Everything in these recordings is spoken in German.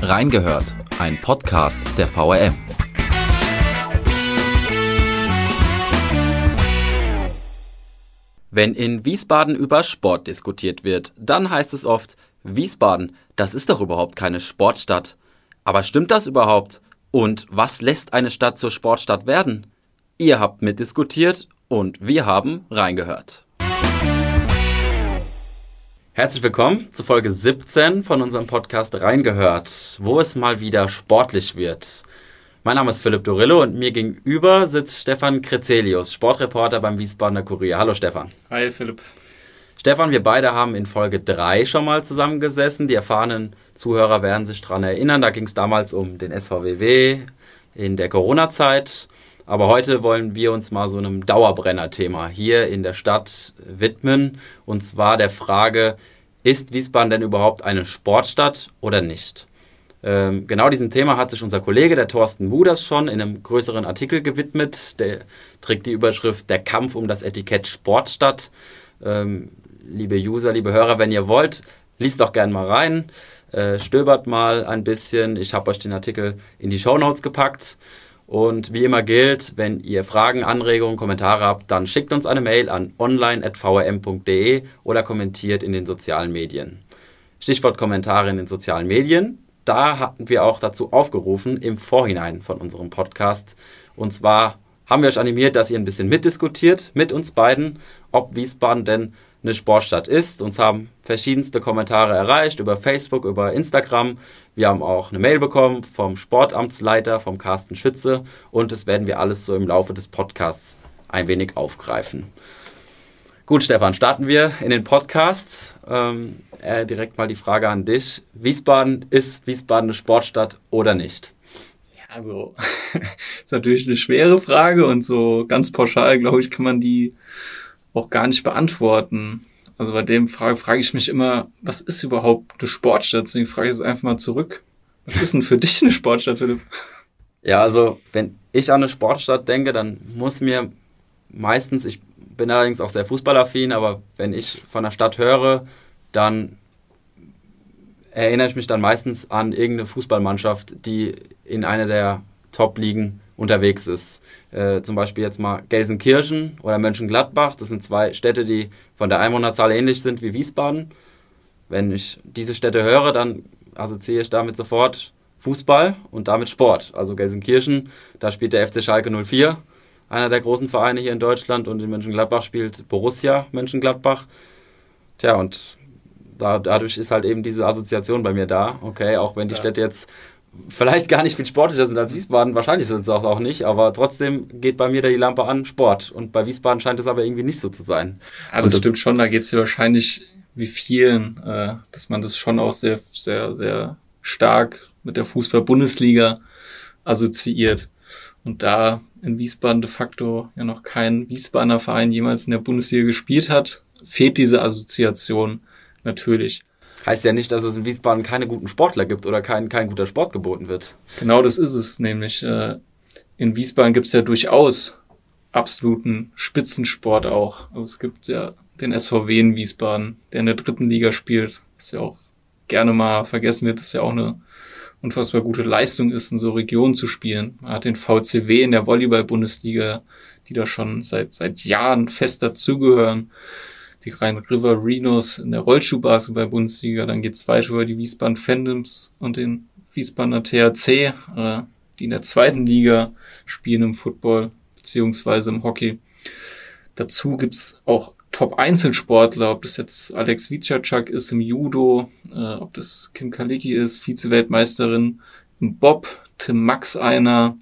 Reingehört, ein Podcast der VRM. Wenn in Wiesbaden über Sport diskutiert wird, dann heißt es oft, Wiesbaden, das ist doch überhaupt keine Sportstadt. Aber stimmt das überhaupt? Und was lässt eine Stadt zur Sportstadt werden? Ihr habt mitdiskutiert und wir haben reingehört. Herzlich willkommen zu Folge 17 von unserem Podcast Reingehört, wo es mal wieder sportlich wird. Mein Name ist Philipp Dorillo und mir gegenüber sitzt Stefan Krezelius, Sportreporter beim Wiesbadener Kurier. Hallo Stefan. Hi Philipp. Stefan, wir beide haben in Folge 3 schon mal zusammengesessen. Die erfahrenen Zuhörer werden sich daran erinnern. Da ging es damals um den SVWW in der Corona-Zeit. Aber heute wollen wir uns mal so einem Dauerbrenner-Thema hier in der Stadt widmen. Und zwar der Frage, ist Wiesbaden denn überhaupt eine Sportstadt oder nicht? Ähm, genau diesem Thema hat sich unser Kollege, der Thorsten Muders, schon in einem größeren Artikel gewidmet. Der trägt die Überschrift Der Kampf um das Etikett Sportstadt. Ähm, liebe User, liebe Hörer, wenn ihr wollt, liest doch gerne mal rein, äh, stöbert mal ein bisschen. Ich habe euch den Artikel in die Show Notes gepackt. Und wie immer gilt, wenn ihr Fragen, Anregungen, Kommentare habt, dann schickt uns eine Mail an online.vrm.de oder kommentiert in den sozialen Medien. Stichwort Kommentare in den sozialen Medien. Da hatten wir auch dazu aufgerufen im Vorhinein von unserem Podcast. Und zwar haben wir euch animiert, dass ihr ein bisschen mitdiskutiert mit uns beiden, ob Wiesbaden denn eine Sportstadt ist. Uns haben verschiedenste Kommentare erreicht über Facebook, über Instagram. Wir haben auch eine Mail bekommen vom Sportamtsleiter, vom Carsten Schütze. Und das werden wir alles so im Laufe des Podcasts ein wenig aufgreifen. Gut, Stefan, starten wir in den Podcast. Ähm, äh, direkt mal die Frage an dich. Wiesbaden, ist Wiesbaden eine Sportstadt oder nicht? Ja, also ist natürlich eine schwere Frage und so ganz pauschal, glaube ich, kann man die auch gar nicht beantworten. Also bei dem Frage frage ich mich immer, was ist überhaupt eine Sportstadt? Deswegen frage ich es einfach mal zurück. Was ist denn für dich eine Sportstadt, Philipp? Ja, also wenn ich an eine Sportstadt denke, dann muss mir meistens, ich bin allerdings auch sehr fußballaffin, aber wenn ich von der Stadt höre, dann erinnere ich mich dann meistens an irgendeine Fußballmannschaft, die in einer der Top-Ligen unterwegs ist. Äh, zum Beispiel jetzt mal Gelsenkirchen oder Mönchengladbach. Das sind zwei Städte, die von der Einwohnerzahl ähnlich sind wie Wiesbaden. Wenn ich diese Städte höre, dann assoziiere ich damit sofort Fußball und damit Sport. Also Gelsenkirchen, da spielt der FC Schalke 04, einer der großen Vereine hier in Deutschland, und in Mönchengladbach spielt Borussia Mönchengladbach. Tja, und da, dadurch ist halt eben diese Assoziation bei mir da. Okay, auch wenn die ja. Städte jetzt vielleicht gar nicht viel sportlicher sind als Wiesbaden, wahrscheinlich sind sie auch, auch nicht, aber trotzdem geht bei mir da die Lampe an Sport. Und bei Wiesbaden scheint es aber irgendwie nicht so zu sein. Ja, das, das stimmt schon, da geht es ja wahrscheinlich wie vielen, äh, dass man das schon auch sehr, sehr, sehr stark mit der Fußball-Bundesliga assoziiert. Und da in Wiesbaden de facto ja noch kein Wiesbadener Verein jemals in der Bundesliga gespielt hat, fehlt diese Assoziation natürlich heißt ja nicht, dass es in Wiesbaden keine guten Sportler gibt oder kein, kein guter Sport geboten wird. Genau das ist es nämlich. Äh, in Wiesbaden gibt es ja durchaus absoluten Spitzensport auch. Also es gibt ja den SVW in Wiesbaden, der in der dritten Liga spielt, was ja auch gerne mal vergessen wird, dass ja auch eine unfassbar gute Leistung ist, in so Regionen zu spielen. Man hat den VCW in der Volleyball-Bundesliga, die da schon seit, seit Jahren fest dazugehören die Rhein-River Rhinos in der Rollschuhbasketball-Bundesliga. Dann geht es weiter über die Wiesbaden Fandoms und den Wiesbadener THC, äh, die in der zweiten Liga spielen im Football beziehungsweise im Hockey. Dazu gibt's auch Top-Einzelsportler, ob das jetzt Alex Witschatschak ist im Judo, äh, ob das Kim Kalicki ist, Vize-Weltmeisterin im Bob, Tim Max einer,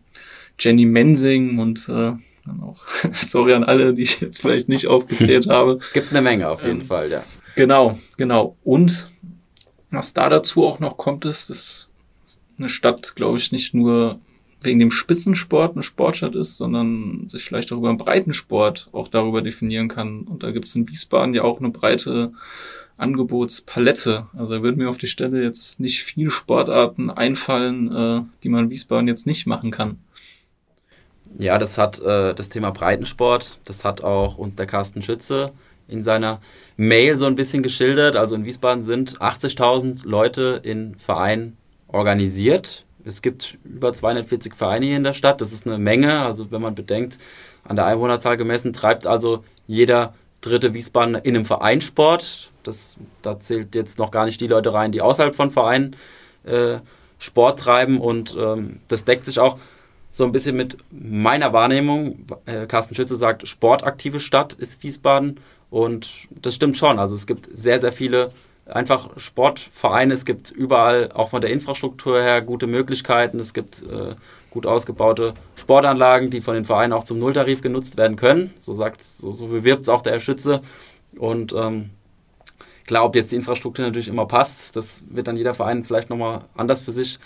Jenny Mensing und äh, dann auch sorry an alle, die ich jetzt vielleicht nicht aufgezählt habe. Gibt eine Menge auf jeden ähm, Fall, ja. Genau, genau. Und was da dazu auch noch kommt, ist, dass eine Stadt, glaube ich, nicht nur wegen dem Spitzensport eine Sportstadt ist, sondern sich vielleicht auch über einen Breitensport auch darüber definieren kann. Und da gibt es in Wiesbaden ja auch eine breite Angebotspalette. Also da würden mir auf die Stelle jetzt nicht viele Sportarten einfallen, äh, die man in Wiesbaden jetzt nicht machen kann. Ja, das hat äh, das Thema Breitensport, das hat auch uns der Carsten Schütze in seiner Mail so ein bisschen geschildert. Also in Wiesbaden sind 80.000 Leute in Vereinen organisiert. Es gibt über 240 Vereine hier in der Stadt. Das ist eine Menge. Also wenn man bedenkt, an der Einwohnerzahl gemessen, treibt also jeder dritte Wiesbaden in einem Vereinssport. Das, da zählt jetzt noch gar nicht die Leute rein, die außerhalb von Vereinen äh, Sport treiben. Und ähm, das deckt sich auch so ein bisschen mit meiner Wahrnehmung. Äh, Carsten Schütze sagt, sportaktive Stadt ist Wiesbaden. Und das stimmt schon. Also es gibt sehr, sehr viele einfach Sportvereine. Es gibt überall, auch von der Infrastruktur her, gute Möglichkeiten. Es gibt äh, gut ausgebaute Sportanlagen, die von den Vereinen auch zum Nulltarif genutzt werden können. So sagt so, so bewirbt es auch der Herr Schütze. Und ähm, klar, ob jetzt die Infrastruktur natürlich immer passt, das wird dann jeder Verein vielleicht nochmal anders für sich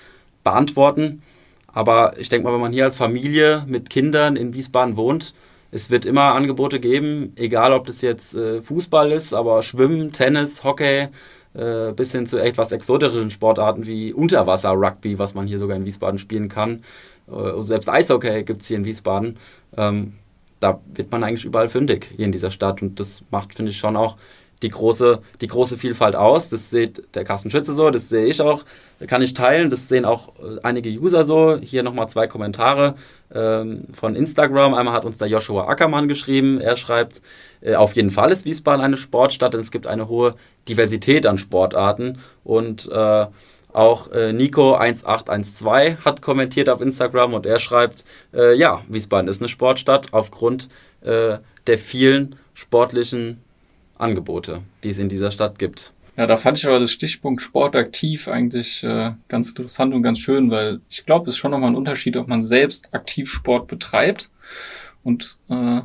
beantworten. Aber ich denke mal, wenn man hier als Familie mit Kindern in Wiesbaden wohnt, es wird immer Angebote geben, egal ob das jetzt äh, Fußball ist, aber Schwimmen, Tennis, Hockey, äh, bis hin zu etwas exotischeren Sportarten wie Unterwasser-Rugby, was man hier sogar in Wiesbaden spielen kann. Äh, selbst Eishockey gibt es hier in Wiesbaden. Ähm, da wird man eigentlich überall fündig hier in dieser Stadt und das macht, finde ich, schon auch die große, die große Vielfalt aus. Das sieht der Carsten Schütze so, das sehe ich auch, kann ich teilen. Das sehen auch äh, einige User so. Hier nochmal zwei Kommentare ähm, von Instagram. Einmal hat uns der Joshua Ackermann geschrieben. Er schreibt, äh, auf jeden Fall ist Wiesbaden eine Sportstadt, denn es gibt eine hohe Diversität an Sportarten. Und äh, auch äh, Nico1812 hat kommentiert auf Instagram und er schreibt, äh, ja, Wiesbaden ist eine Sportstadt aufgrund äh, der vielen sportlichen Angebote, die es in dieser Stadt gibt. Ja, da fand ich aber das Stichpunkt sportaktiv eigentlich äh, ganz interessant und ganz schön, weil ich glaube, es ist schon nochmal ein Unterschied, ob man selbst aktiv Sport betreibt und äh,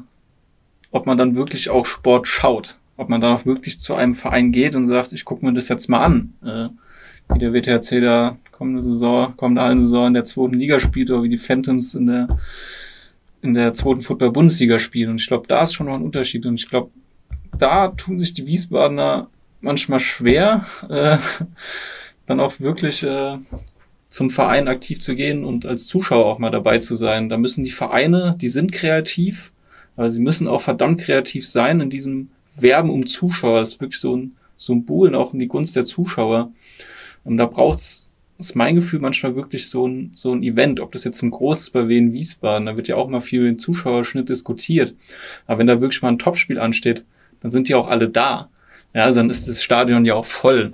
ob man dann wirklich auch Sport schaut. Ob man dann auch wirklich zu einem Verein geht und sagt, ich gucke mir das jetzt mal an. Äh, wie der WTHC da kommende Saison, kommende Hallensaison in der zweiten Liga spielt oder wie die Phantoms in der in der zweiten Football-Bundesliga spielen. Und ich glaube, da ist schon noch ein Unterschied. Und ich glaube, da tun sich die Wiesbadener manchmal schwer, äh, dann auch wirklich äh, zum Verein aktiv zu gehen und als Zuschauer auch mal dabei zu sein. Da müssen die Vereine, die sind kreativ, aber sie müssen auch verdammt kreativ sein in diesem Werben um Zuschauer. Das ist wirklich so ein Symbol auch in die Gunst der Zuschauer. Und da braucht's ist mein Gefühl manchmal wirklich so ein, so ein Event, ob das jetzt ein großes bei Wien Wiesbaden, da wird ja auch mal viel über den Zuschauerschnitt diskutiert. Aber wenn da wirklich mal ein Topspiel ansteht, dann sind die auch alle da. Ja, dann ist das Stadion ja auch voll.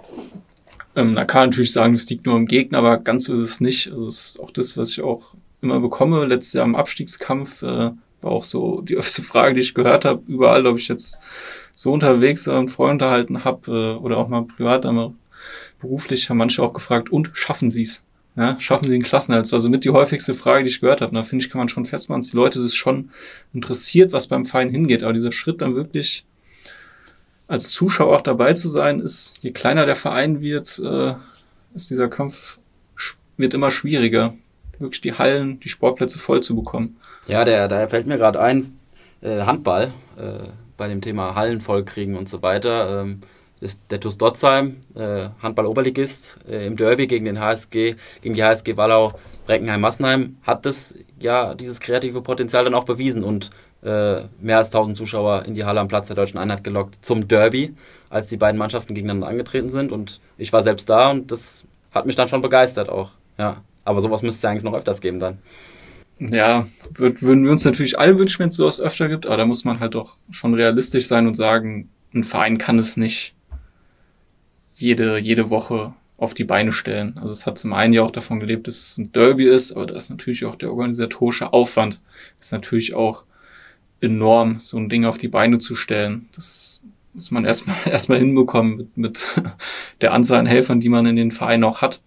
Ähm, da kann man natürlich sagen, es liegt nur am Gegner, aber ganz so ist es nicht. Also das ist auch das, was ich auch immer bekomme. Letztes Jahr im Abstiegskampf äh, war auch so die öfste Frage, die ich gehört habe, überall, ob ich jetzt so unterwegs und Freunde unterhalten habe äh, oder auch mal privat, aber beruflich haben manche auch gefragt, und schaffen sie es? Ja, schaffen sie einen Klassenerhalt? Das war so mit die häufigste Frage, die ich gehört habe. Da finde ich, kann man schon festmachen, dass die Leute das schon interessiert, was beim Verein hingeht. Aber dieser Schritt dann wirklich als Zuschauer auch dabei zu sein, ist, je kleiner der Verein wird, äh, ist dieser Kampf wird immer schwieriger, wirklich die Hallen, die Sportplätze voll zu bekommen. Ja, der, da fällt mir gerade ein, äh, Handball, äh, bei dem Thema Hallen vollkriegen und so weiter. Ähm, ist der TuS Dotzheim, äh, Handball-Oberligist, äh, im Derby gegen den HSG, gegen die HSG Wallau Breckenheim-Massenheim, hat das ja dieses kreative Potenzial dann auch bewiesen und äh, mehr als 1000 Zuschauer in die Halle am Platz der Deutschen Einheit gelockt zum Derby, als die beiden Mannschaften gegeneinander angetreten sind. Und ich war selbst da und das hat mich dann schon begeistert auch. Ja, aber sowas müsste es eigentlich noch öfters geben dann. Ja, würden wir uns natürlich alle wünschen, wenn es sowas öfter gibt, aber da muss man halt doch schon realistisch sein und sagen, ein Verein kann es nicht jede, jede Woche auf die Beine stellen. Also es hat zum einen ja auch davon gelebt, dass es ein Derby ist, aber da ist natürlich auch der organisatorische Aufwand, ist natürlich auch enorm, so ein Ding auf die Beine zu stellen. Das muss man erstmal erstmal hinbekommen mit, mit der Anzahl an Helfern, die man in den Vereinen auch hat.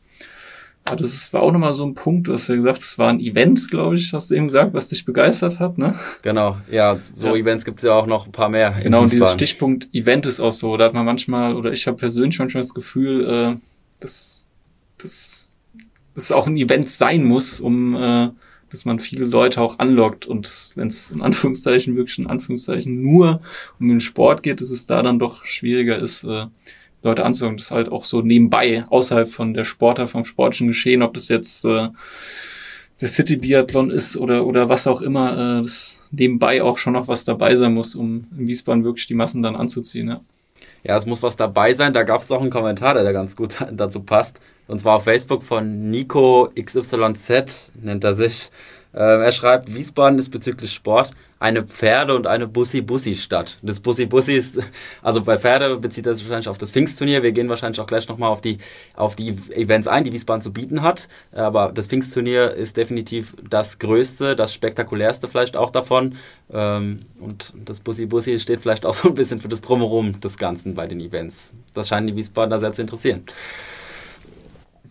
Aber das war auch nochmal so ein Punkt, du hast ja gesagt, es war ein Event, glaube ich, hast du eben gesagt, was dich begeistert hat, ne? Genau, ja, so ja. Events gibt's ja auch noch ein paar mehr. Genau, und dieser Stichpunkt Event ist auch so, da hat man manchmal, oder ich habe persönlich manchmal das Gefühl, äh, dass, dass es auch ein Event sein muss, um äh, dass man viele Leute auch anlockt und wenn es in Anführungszeichen wirklich in Anführungszeichen nur um den Sport geht, dass es da dann doch schwieriger ist, äh, Leute anzulocken. Das ist halt auch so nebenbei, außerhalb von der Sportart, vom sportlichen Geschehen, ob das jetzt äh, der City Biathlon ist oder oder was auch immer, äh, das nebenbei auch schon noch was dabei sein muss, um in Wiesbaden wirklich die Massen dann anzuziehen. Ja. Ja, es muss was dabei sein. Da gab es auch einen Kommentar, der ganz gut dazu passt. Und zwar auf Facebook von Nico XYZ, nennt er sich. Ähm, er schreibt, Wiesbaden ist bezüglich Sport eine Pferde- und eine Bussi-Bussi-Stadt. Das Bussi-Bussi ist, also bei Pferde bezieht das wahrscheinlich auf das Pfingstturnier. Wir gehen wahrscheinlich auch gleich nochmal auf die, auf die Events ein, die Wiesbaden zu bieten hat. Aber das Pfingstturnier ist definitiv das größte, das spektakulärste vielleicht auch davon. Ähm, und das Bussi-Bussi steht vielleicht auch so ein bisschen für das Drumherum des Ganzen bei den Events. Das scheinen die Wiesbadener sehr zu interessieren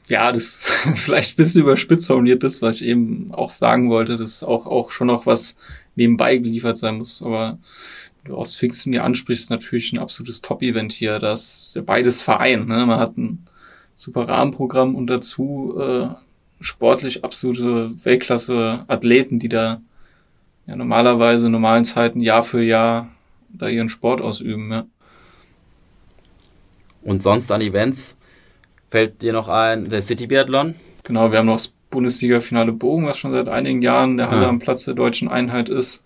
ja, das vielleicht ein bisschen überspitzt formuliert ist, was ich eben auch sagen wollte, dass auch, auch schon noch was nebenbei geliefert sein muss. Aber du aus Pfingsten hier ansprichst, natürlich ein absolutes Top-Event hier. Das ist ja beides Verein. Ne? Man hat ein super Rahmenprogramm und dazu äh, sportlich absolute Weltklasse-Athleten, die da ja normalerweise in normalen Zeiten Jahr für Jahr da ihren Sport ausüben. Ja. Und sonst an Events fällt dir noch ein der City Biathlon? Genau, wir haben noch Bundesliga-Finale Bogen, was schon seit einigen Jahren der Halle ja. am Platz der deutschen Einheit ist.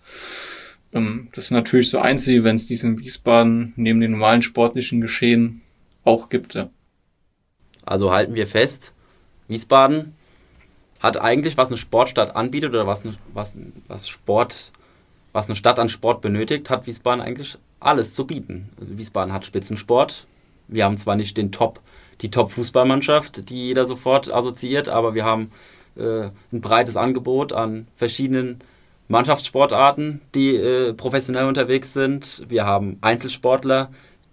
Ähm, das sind natürlich so Einzelevents, die es in Wiesbaden neben den normalen sportlichen Geschehen auch gibt. Ja. Also halten wir fest, Wiesbaden hat eigentlich, was eine Sportstadt anbietet oder was, was, was Sport, was eine Stadt an Sport benötigt, hat Wiesbaden eigentlich alles zu bieten. Wiesbaden hat Spitzensport. Wir haben zwar nicht den Top, die Top-Fußballmannschaft, die jeder sofort assoziiert, aber wir haben äh, ein breites Angebot an verschiedenen Mannschaftssportarten, die äh, professionell unterwegs sind. Wir haben Einzelsportler,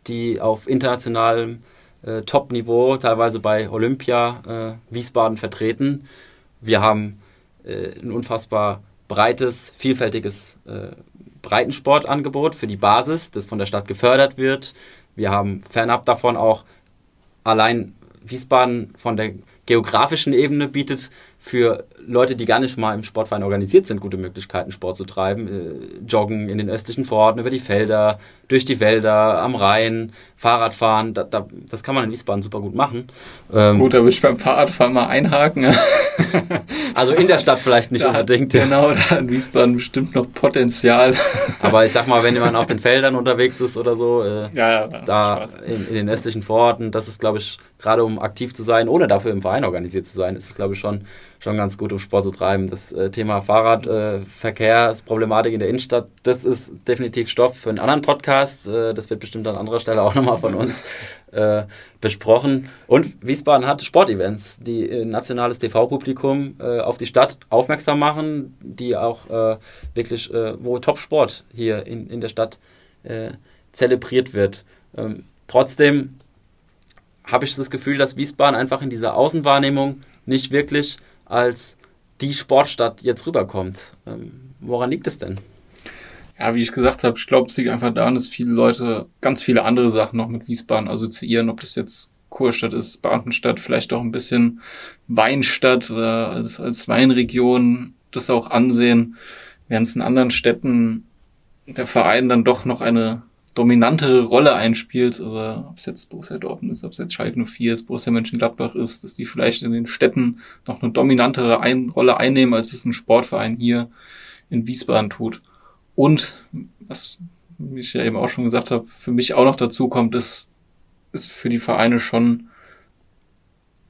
die auf internationalem äh, Top-Niveau, teilweise bei Olympia äh, Wiesbaden vertreten. Wir haben äh, ein unfassbar breites, vielfältiges äh, Breitensportangebot für die Basis, das von der Stadt gefördert wird. Wir haben fernab davon auch allein Wiesbaden von der geografischen Ebene bietet für Leute, die gar nicht mal im Sportverein organisiert sind, gute Möglichkeiten, Sport zu treiben. Äh, joggen in den östlichen Vororten, über die Felder, durch die Wälder, am Rhein, Fahrradfahren. Da, da, das kann man in Wiesbaden super gut machen. Ähm, gut, da würde ich beim Fahrradfahren mal einhaken. also in der Stadt vielleicht nicht da, unbedingt. Genau, da hat Wiesbaden bestimmt noch Potenzial. Aber ich sag mal, wenn man auf den Feldern unterwegs ist oder so, äh, ja, ja, da in, in, den östlichen Vororten, das ist, glaube ich, gerade um aktiv zu sein, ohne dafür im Verein organisiert zu sein, ist es, glaube ich, schon schon ganz gut, um Sport zu treiben. Das äh, Thema Fahrradverkehr, äh, Problematik in der Innenstadt, das ist definitiv Stoff für einen anderen Podcast. Äh, das wird bestimmt an anderer Stelle auch nochmal von uns äh, besprochen. Und Wiesbaden hat Sportevents, die ein nationales TV-Publikum äh, auf die Stadt aufmerksam machen, die auch äh, wirklich, wo Top-Sport hier in, in der Stadt zelebriert wird. Ähm, trotzdem habe ich das Gefühl, dass Wiesbaden einfach in dieser Außenwahrnehmung nicht wirklich als die Sportstadt jetzt rüberkommt. Ähm, woran liegt es denn? Ja, wie ich gesagt habe, ich glaube, es liegt einfach daran, dass viele Leute ganz viele andere Sachen noch mit Wiesbaden assoziieren, ob das jetzt Kurstadt ist, Beamtenstadt, vielleicht auch ein bisschen Weinstadt oder als, als Weinregion das auch ansehen, während es in anderen Städten der Verein dann doch noch eine dominantere Rolle einspielt, oder ob es jetzt Borussia Dortmund ist, ob es jetzt Schalke 04 ist, Borussia Mönchengladbach ist, dass die vielleicht in den Städten noch eine dominantere ein Rolle einnehmen, als es ein Sportverein hier in Wiesbaden tut. Und, was ich ja eben auch schon gesagt habe, für mich auch noch dazu kommt, ist, ist für die Vereine schon,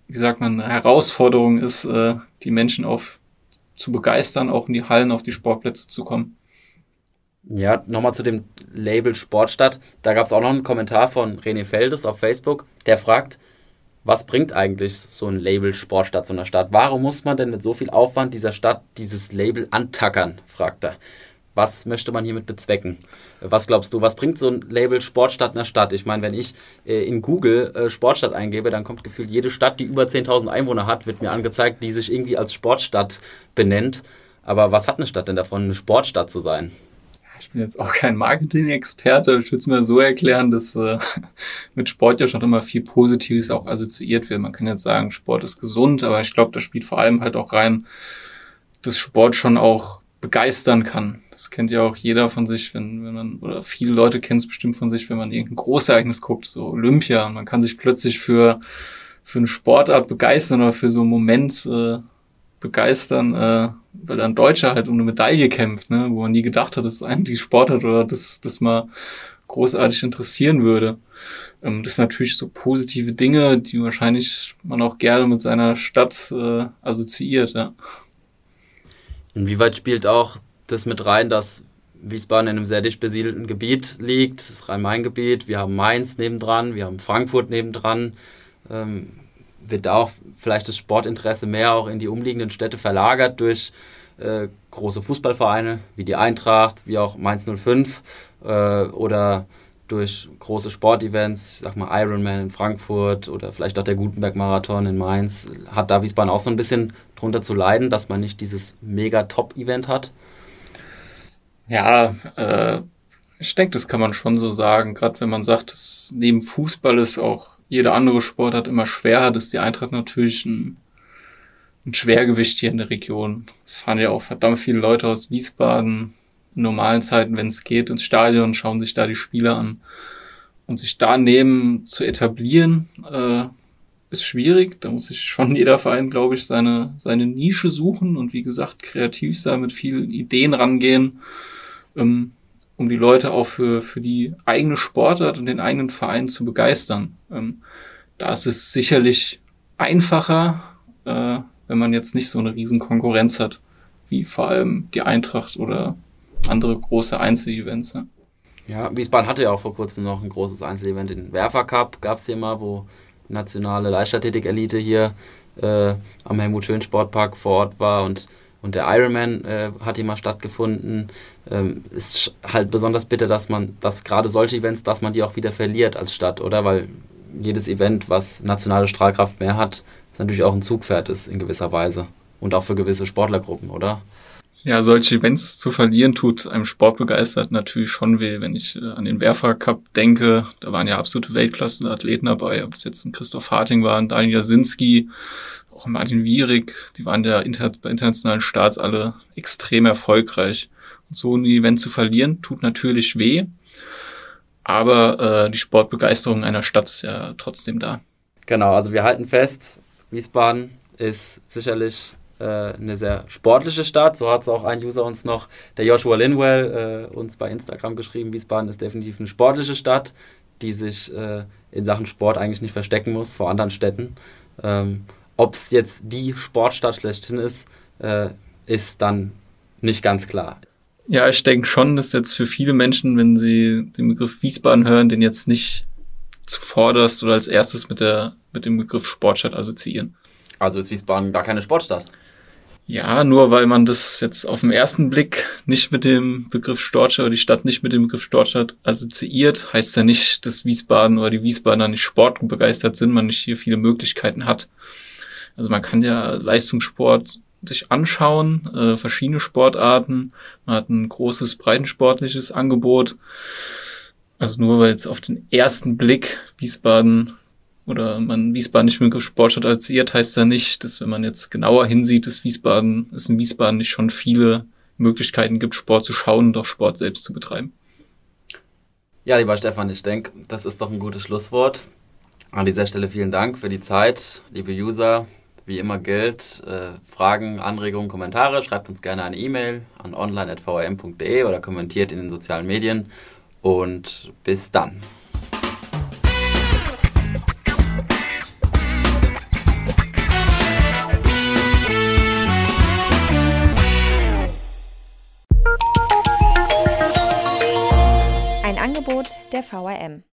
wie sagt man, eine Herausforderung ist, äh, die Menschen auf zu begeistern, auch in die Hallen, auf die Sportplätze zu kommen. Ja, nochmal zu dem Label Sportstadt. Da gab es auch noch einen Kommentar von René Feldes auf Facebook, der fragt, was bringt eigentlich so ein Label Sportstadt so einer Stadt? Warum muss man denn mit so viel Aufwand dieser Stadt dieses Label antackern? fragt er. Was möchte man hiermit bezwecken? Was glaubst du, was bringt so ein Label Sportstadt einer Stadt? Ich meine, wenn ich äh, in Google äh, Sportstadt eingebe, dann kommt gefühlt jede Stadt, die über 10.000 Einwohner hat, wird mir angezeigt, die sich irgendwie als Sportstadt benennt. Aber was hat eine Stadt denn davon, eine Sportstadt zu sein? ich bin jetzt auch kein Marketing-Experte, ich würde es mir so erklären, dass äh, mit Sport ja schon immer viel Positives auch assoziiert wird. Man kann jetzt sagen, Sport ist gesund, aber ich glaube, da spielt vor allem halt auch rein, dass Sport schon auch begeistern kann. Das kennt ja auch jeder von sich, wenn, wenn man, oder viele Leute kennen es bestimmt von sich, wenn man irgendein Großereignis guckt, so Olympia, man kann sich plötzlich für, für eine Sportart begeistern oder für so einen Moment äh, begeistern, äh, weil ein Deutscher halt um eine Medaille kämpft, ne, wo man nie gedacht hat, dass es eigentlich Sport hat oder dass, dass man großartig interessieren würde. Ähm, das sind natürlich so positive Dinge, die wahrscheinlich man auch gerne mit seiner Stadt äh, assoziiert. Ja. Inwieweit spielt auch das mit rein, dass Wiesbaden in einem sehr dicht besiedelten Gebiet liegt, das Rhein-Main-Gebiet. Wir haben Mainz nebendran, wir haben Frankfurt nebendran. Ähm, wird da auch vielleicht das Sportinteresse mehr auch in die umliegenden Städte verlagert durch äh, große Fußballvereine wie die Eintracht, wie auch Mainz 05 äh, oder durch große Sportevents, ich sag mal Ironman in Frankfurt oder vielleicht auch der Gutenberg-Marathon in Mainz, hat da Wiesbaden auch so ein bisschen drunter zu leiden, dass man nicht dieses mega Top-Event hat? Ja, äh, ich denke, das kann man schon so sagen. Gerade wenn man sagt, dass neben Fußball ist auch jede andere Sportart immer schwer hat, ist die Eintracht natürlich ein, ein Schwergewicht hier in der Region. Es fahren ja auch verdammt viele Leute aus Wiesbaden in normalen Zeiten, wenn es geht, ins Stadion, schauen sich da die Spiele an. Und sich daneben zu etablieren, äh, ist schwierig. Da muss sich schon jeder Verein, glaube ich, seine, seine Nische suchen und wie gesagt, kreativ sein, mit vielen Ideen rangehen, ähm, um die Leute auch für, für die eigene Sportart und den eigenen Verein zu begeistern. Ähm, da ist es sicherlich einfacher, äh, wenn man jetzt nicht so eine riesen Konkurrenz hat, wie vor allem die Eintracht oder andere große Einzelevents. Ja. ja, Wiesbaden hatte ja auch vor kurzem noch ein großes Einzelevent, den Werfer Cup gab es hier mal, wo nationale Leichtathletik-Elite hier äh, am Helmut Schön Sportpark vor Ort war und, und der Ironman äh, hat mal stattgefunden. Ähm, ist halt besonders bitter, dass man, dass gerade solche Events, dass man die auch wieder verliert als Stadt, oder? Weil jedes Event, was nationale Strahlkraft mehr hat, ist natürlich auch ein Zugpferd ist in gewisser Weise. Und auch für gewisse Sportlergruppen, oder? Ja, solche Events zu verlieren tut einem Sportbegeistert natürlich schon weh. Wenn ich äh, an den Werfer Cup denke, da waren ja absolute Weltklasse-Athleten dabei, ob es jetzt ein Christoph Harting war, ein Daniel Jasinski, auch Martin Wierig, die waren ja inter bei internationalen Starts alle extrem erfolgreich. Und so ein Event zu verlieren, tut natürlich weh. Aber äh, die Sportbegeisterung einer Stadt ist ja trotzdem da. Genau, also wir halten fest, Wiesbaden ist sicherlich äh, eine sehr sportliche Stadt. So hat es auch ein User uns noch, der Joshua Linwell, äh, uns bei Instagram geschrieben. Wiesbaden ist definitiv eine sportliche Stadt, die sich äh, in Sachen Sport eigentlich nicht verstecken muss vor anderen Städten. Ähm, Ob es jetzt die Sportstadt schlechthin ist, äh, ist dann nicht ganz klar. Ja, ich denke schon, dass jetzt für viele Menschen, wenn sie den Begriff Wiesbaden hören, den jetzt nicht zuvorderst oder als erstes mit der mit dem Begriff Sportstadt assoziieren. Also ist Wiesbaden gar keine Sportstadt. Ja, nur weil man das jetzt auf den ersten Blick nicht mit dem Begriff Storstadt oder die Stadt nicht mit dem Begriff Storstadt assoziiert, heißt ja nicht, dass Wiesbaden oder die Wiesbadener nicht sportbegeistert sind, man nicht hier viele Möglichkeiten hat. Also man kann ja Leistungssport sich anschauen, äh, verschiedene Sportarten, man hat ein großes breitensportliches Angebot. Also nur weil jetzt auf den ersten Blick Wiesbaden oder man Wiesbaden nicht mit Sportstadt assoziiert, heißt ja nicht, dass wenn man jetzt genauer hinsieht, dass Wiesbaden, es in Wiesbaden nicht schon viele Möglichkeiten gibt, Sport zu schauen und auch Sport selbst zu betreiben. Ja, lieber Stefan, ich denke, das ist doch ein gutes Schlusswort. An dieser Stelle vielen Dank für die Zeit, liebe User. Wie immer gilt, äh, Fragen, Anregungen, Kommentare, schreibt uns gerne eine E-Mail an online.vrm.de oder kommentiert in den sozialen Medien. Und bis dann. der VRM.